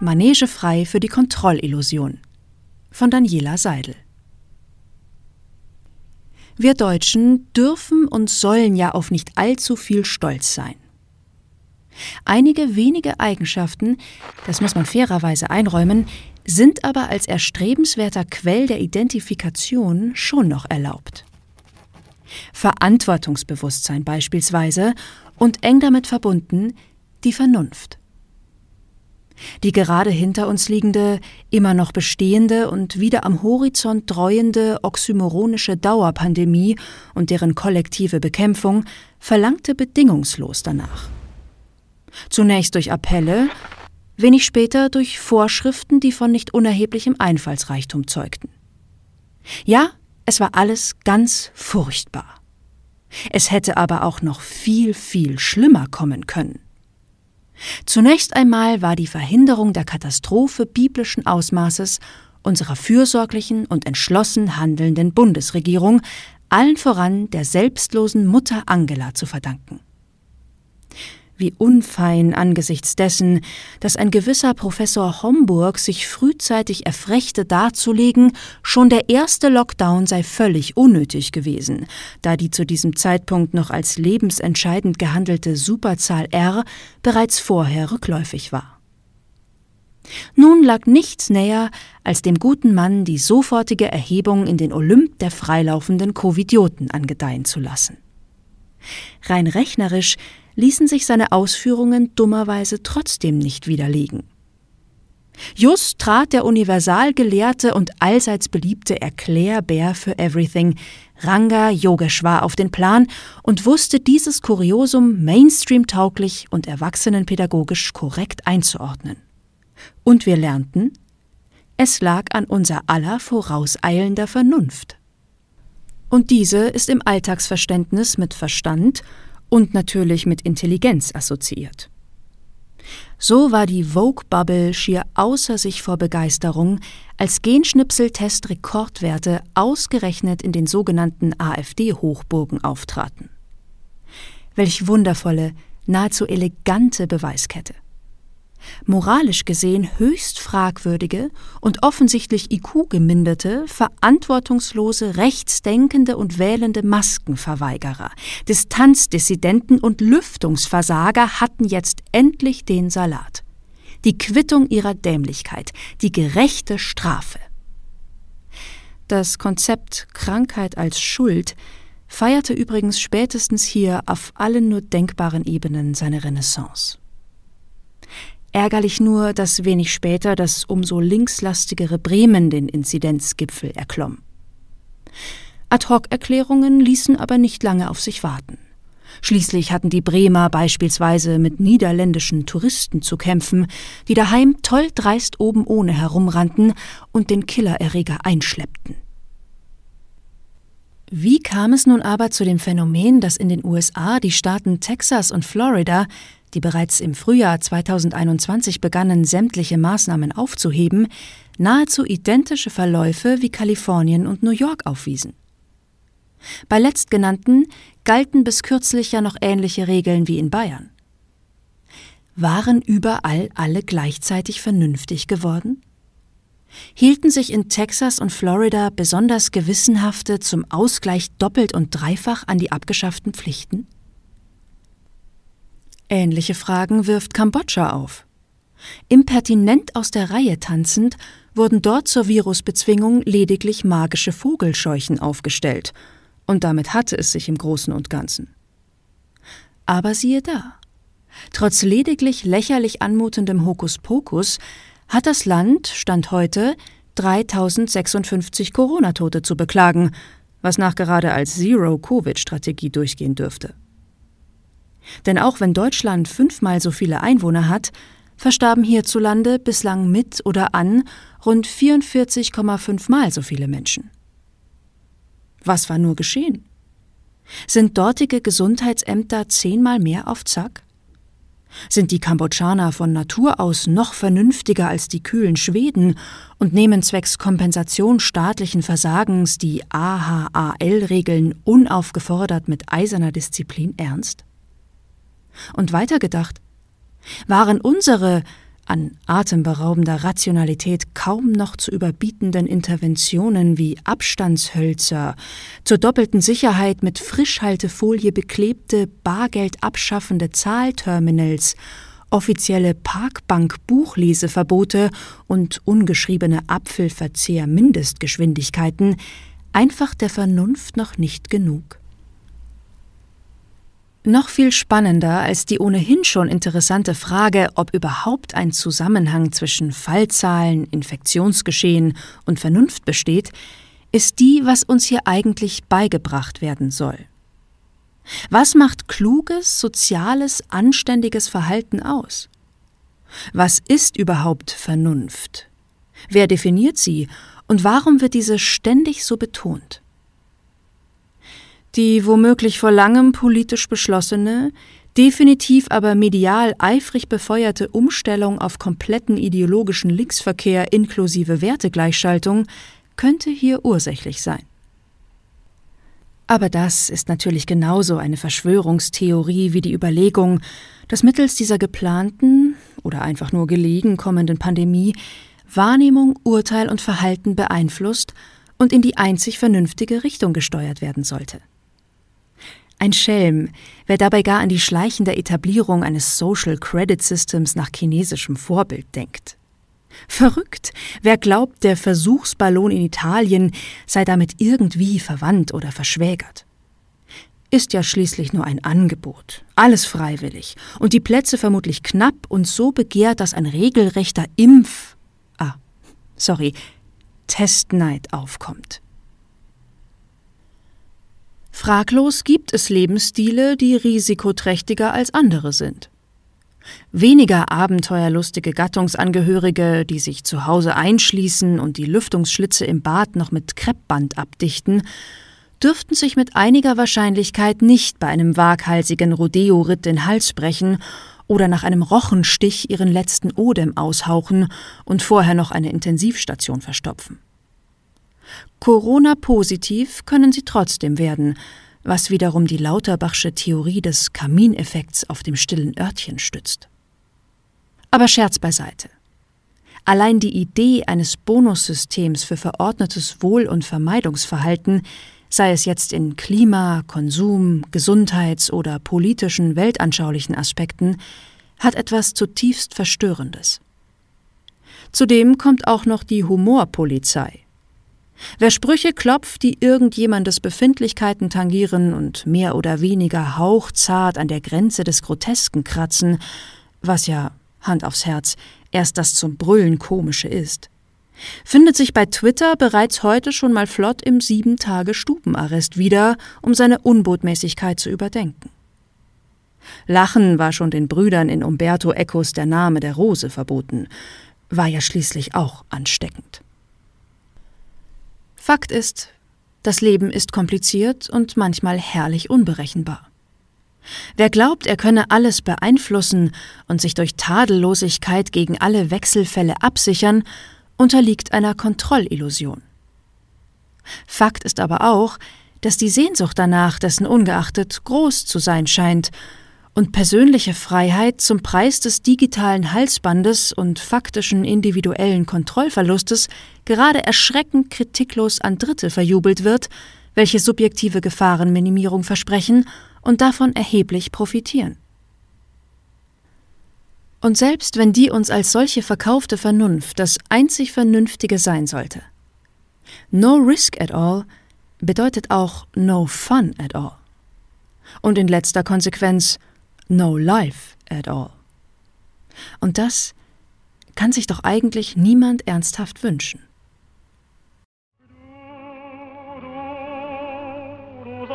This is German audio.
Manege frei für die Kontrollillusion von Daniela Seidel. Wir Deutschen dürfen und sollen ja auf nicht allzu viel stolz sein. Einige wenige Eigenschaften, das muss man fairerweise einräumen, sind aber als erstrebenswerter Quell der Identifikation schon noch erlaubt. Verantwortungsbewusstsein beispielsweise und eng damit verbunden die Vernunft. Die gerade hinter uns liegende, immer noch bestehende und wieder am Horizont dreuende oxymoronische Dauerpandemie und deren kollektive Bekämpfung verlangte bedingungslos danach. Zunächst durch Appelle, wenig später durch Vorschriften, die von nicht unerheblichem Einfallsreichtum zeugten. Ja, es war alles ganz furchtbar. Es hätte aber auch noch viel, viel schlimmer kommen können. Zunächst einmal war die Verhinderung der Katastrophe biblischen Ausmaßes unserer fürsorglichen und entschlossen handelnden Bundesregierung, allen voran der selbstlosen Mutter Angela zu verdanken. Wie unfein angesichts dessen, dass ein gewisser Professor Homburg sich frühzeitig erfrechte darzulegen, schon der erste Lockdown sei völlig unnötig gewesen, da die zu diesem Zeitpunkt noch als lebensentscheidend gehandelte Superzahl R bereits vorher rückläufig war. Nun lag nichts näher, als dem guten Mann die sofortige Erhebung in den Olymp der freilaufenden Covidioten angedeihen zu lassen. Rein rechnerisch ließen sich seine Ausführungen dummerweise trotzdem nicht widerlegen. Just trat der Universalgelehrte und allseits beliebte Erklärbär für Everything, Ranga Yogeshwar, auf den Plan und wusste dieses Kuriosum Mainstream-tauglich und erwachsenenpädagogisch korrekt einzuordnen. Und wir lernten, es lag an unser aller vorauseilender Vernunft. Und diese ist im Alltagsverständnis mit Verstand und natürlich mit Intelligenz assoziiert. So war die Vogue-Bubble schier außer sich vor Begeisterung, als Genschnipseltest Rekordwerte ausgerechnet in den sogenannten AfD-Hochburgen auftraten. Welch wundervolle, nahezu elegante Beweiskette moralisch gesehen höchst fragwürdige und offensichtlich IQ-geminderte, verantwortungslose, rechtsdenkende und wählende Maskenverweigerer, Distanzdissidenten und Lüftungsversager hatten jetzt endlich den Salat. Die Quittung ihrer Dämlichkeit, die gerechte Strafe. Das Konzept Krankheit als Schuld feierte übrigens spätestens hier auf allen nur denkbaren Ebenen seine Renaissance. Ärgerlich nur, dass wenig später das umso linkslastigere Bremen den Inzidenzgipfel erklomm. Ad-hoc-Erklärungen ließen aber nicht lange auf sich warten. Schließlich hatten die Bremer beispielsweise mit niederländischen Touristen zu kämpfen, die daheim toll dreist oben ohne herumrannten und den Killererreger einschleppten. Wie kam es nun aber zu dem Phänomen, dass in den USA die Staaten Texas und Florida die bereits im Frühjahr 2021 begannen, sämtliche Maßnahmen aufzuheben, nahezu identische Verläufe wie Kalifornien und New York aufwiesen. Bei letztgenannten galten bis kürzlich ja noch ähnliche Regeln wie in Bayern. Waren überall alle gleichzeitig vernünftig geworden? Hielten sich in Texas und Florida besonders Gewissenhafte zum Ausgleich doppelt und dreifach an die abgeschafften Pflichten? Ähnliche Fragen wirft Kambodscha auf. Impertinent aus der Reihe tanzend wurden dort zur Virusbezwingung lediglich magische Vogelscheuchen aufgestellt, und damit hatte es sich im Großen und Ganzen. Aber siehe da. Trotz lediglich lächerlich anmutendem Hokuspokus hat das Land, Stand heute, 3056 Corona-Tote zu beklagen, was nachgerade als Zero-Covid-Strategie durchgehen dürfte. Denn auch wenn Deutschland fünfmal so viele Einwohner hat, verstarben hierzulande bislang mit oder an rund 44,5 Mal so viele Menschen. Was war nur geschehen? Sind dortige Gesundheitsämter zehnmal mehr auf Zack? Sind die Kambodschaner von Natur aus noch vernünftiger als die kühlen Schweden und nehmen zwecks Kompensation staatlichen Versagens die AHAL-Regeln unaufgefordert mit eiserner Disziplin ernst? Und weitergedacht, waren unsere, an atemberaubender Rationalität kaum noch zu überbietenden Interventionen wie Abstandshölzer, zur doppelten Sicherheit mit Frischhaltefolie beklebte, Bargeld abschaffende Zahlterminals, offizielle Parkbank-Buchleseverbote und ungeschriebene Apfelverzehr-Mindestgeschwindigkeiten einfach der Vernunft noch nicht genug. Noch viel spannender als die ohnehin schon interessante Frage, ob überhaupt ein Zusammenhang zwischen Fallzahlen, Infektionsgeschehen und Vernunft besteht, ist die, was uns hier eigentlich beigebracht werden soll. Was macht kluges, soziales, anständiges Verhalten aus? Was ist überhaupt Vernunft? Wer definiert sie und warum wird diese ständig so betont? Die womöglich vor langem politisch beschlossene, definitiv aber medial eifrig befeuerte Umstellung auf kompletten ideologischen Linksverkehr inklusive Wertegleichschaltung könnte hier ursächlich sein. Aber das ist natürlich genauso eine Verschwörungstheorie wie die Überlegung, dass mittels dieser geplanten oder einfach nur gelegen kommenden Pandemie Wahrnehmung, Urteil und Verhalten beeinflusst und in die einzig vernünftige Richtung gesteuert werden sollte. Ein Schelm, wer dabei gar an die schleichende Etablierung eines Social Credit Systems nach chinesischem Vorbild denkt. Verrückt, wer glaubt, der Versuchsballon in Italien sei damit irgendwie verwandt oder verschwägert. Ist ja schließlich nur ein Angebot, alles freiwillig und die Plätze vermutlich knapp und so begehrt, dass ein regelrechter Impf. Ah, sorry, Testneid aufkommt. Fraglos gibt es Lebensstile, die risikoträchtiger als andere sind. Weniger abenteuerlustige Gattungsangehörige, die sich zu Hause einschließen und die Lüftungsschlitze im Bad noch mit Kreppband abdichten, dürften sich mit einiger Wahrscheinlichkeit nicht bei einem waghalsigen Rodeo-Ritt den Hals brechen oder nach einem Rochenstich ihren letzten Odem aushauchen und vorher noch eine Intensivstation verstopfen. Corona-positiv können sie trotzdem werden, was wiederum die Lauterbachsche Theorie des Kamineffekts auf dem stillen Örtchen stützt. Aber Scherz beiseite. Allein die Idee eines Bonussystems für verordnetes Wohl- und Vermeidungsverhalten, sei es jetzt in Klima-, Konsum-, Gesundheits- oder politischen, weltanschaulichen Aspekten, hat etwas zutiefst Verstörendes. Zudem kommt auch noch die Humorpolizei, Wer Sprüche klopft, die irgendjemandes Befindlichkeiten tangieren und mehr oder weniger hauchzart an der Grenze des Grotesken kratzen, was ja, Hand aufs Herz, erst das zum Brüllen komische ist, findet sich bei Twitter bereits heute schon mal flott im Sieben-Tage-Stubenarrest wieder, um seine Unbotmäßigkeit zu überdenken. Lachen war schon den Brüdern in Umberto Ecos der Name der Rose verboten, war ja schließlich auch ansteckend. Fakt ist, das Leben ist kompliziert und manchmal herrlich unberechenbar. Wer glaubt, er könne alles beeinflussen und sich durch Tadellosigkeit gegen alle Wechselfälle absichern, unterliegt einer Kontrollillusion. Fakt ist aber auch, dass die Sehnsucht danach dessen ungeachtet groß zu sein scheint und persönliche Freiheit zum Preis des digitalen Halsbandes und faktischen individuellen Kontrollverlustes gerade erschreckend kritiklos an Dritte verjubelt wird, welche subjektive Gefahrenminimierung versprechen und davon erheblich profitieren. Und selbst wenn die uns als solche verkaufte Vernunft das einzig Vernünftige sein sollte, no risk at all bedeutet auch no fun at all. Und in letzter Konsequenz no life at all. Und das kann sich doch eigentlich niemand ernsthaft wünschen. Du, du